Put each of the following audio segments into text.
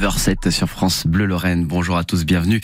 9h07 sur France Bleu Lorraine. Bonjour à tous, bienvenue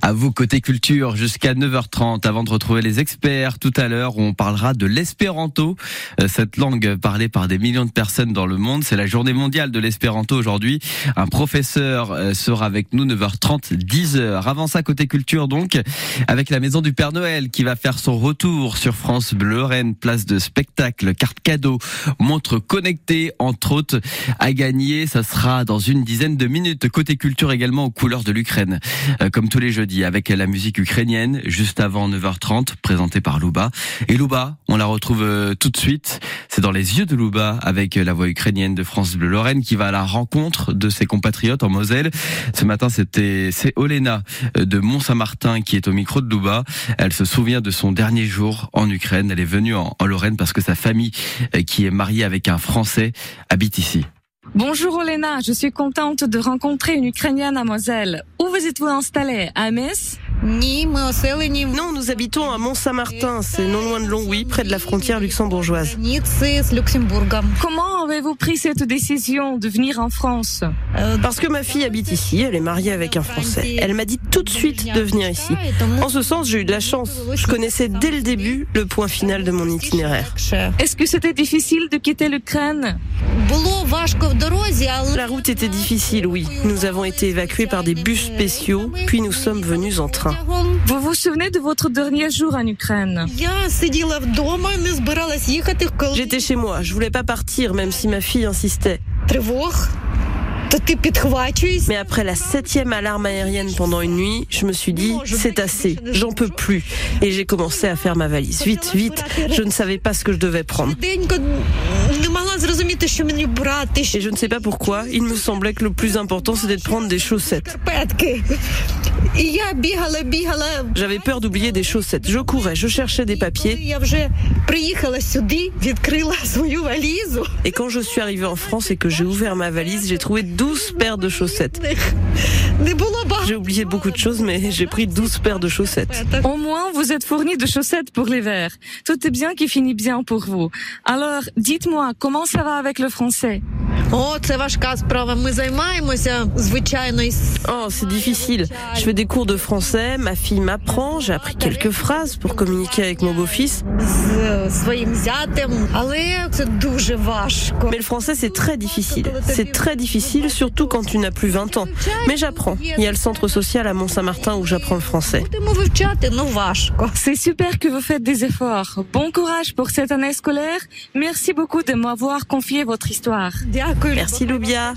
à vous côté culture jusqu'à 9h30. Avant de retrouver les experts, tout à l'heure, on parlera de l'espéranto, euh, cette langue parlée par des millions de personnes dans le monde. C'est la journée mondiale de l'espéranto aujourd'hui. Un professeur euh, sera avec nous 9h30, 10h. Avant ça, côté culture donc, avec la maison du Père Noël qui va faire son retour sur France Bleu Lorraine, place de spectacle, carte cadeau, montre connectée, entre autres, à gagner. Ça sera dans une dizaine de minutes. Côté culture également aux couleurs de l'Ukraine, euh, comme tous les jeudis, avec la musique ukrainienne, juste avant 9h30, présentée par Louba. Et Louba, on la retrouve euh, tout de suite. C'est dans les yeux de Louba, avec la voix ukrainienne de France Bleu Lorraine, qui va à la rencontre de ses compatriotes en Moselle. Ce matin, c'était c'est Olena euh, de Mont-Saint-Martin qui est au micro de Louba. Elle se souvient de son dernier jour en Ukraine. Elle est venue en, en Lorraine parce que sa famille, qui est mariée avec un Français, habite ici. Bonjour Olena, je suis contente de rencontrer une Ukrainienne à Moselle. Où vous êtes-vous installée? À Metz? Non, nous habitons à Mont-Saint-Martin, c'est non loin de Longwy, près de la frontière luxembourgeoise. Comment avez-vous pris cette décision de venir en France Parce que ma fille habite ici, elle est mariée avec un Français. Elle m'a dit tout de suite de venir ici. En ce sens, j'ai eu de la chance. Je connaissais dès le début le point final de mon itinéraire. Est-ce que c'était difficile de quitter l'Ukraine La route était difficile, oui. Nous avons été évacués par des bus spéciaux, puis nous sommes venus en train. Vous vous souvenez de votre dernier jour en Ukraine J'étais chez moi, je voulais pas partir même si ma fille insistait. Mais après la septième alarme aérienne pendant une nuit, je me suis dit, c'est assez, j'en peux plus. Et j'ai commencé à faire ma valise. Vite, vite, je ne savais pas ce que je devais prendre. Et je ne sais pas pourquoi, il me semblait que le plus important c'était de prendre des chaussettes. J'avais peur d'oublier des chaussettes. Je courais, je cherchais des papiers. Et quand je suis arrivée en France et que j'ai ouvert ma valise, j'ai trouvé 12 paires de chaussettes. J'ai oublié beaucoup de choses, mais j'ai pris 12 paires de chaussettes. Au moins, vous êtes fourni de chaussettes pour l'hiver. Tout est bien qui finit bien pour vous. Alors, dites-moi, comment ça va avec le français? Oh, c'est difficile. Je fais des cours de français, ma fille m'apprend, j'ai appris quelques phrases pour communiquer avec mon beau-fils. Mais le français, c'est très difficile. C'est très difficile, surtout quand tu n'as plus 20 ans. Mais j'apprends. Il y a le centre social à Mont-Saint-Martin où j'apprends le français. C'est super que vous faites des efforts. Bon courage pour cette année scolaire. Merci beaucoup de m'avoir confié votre histoire. Merci Loubia.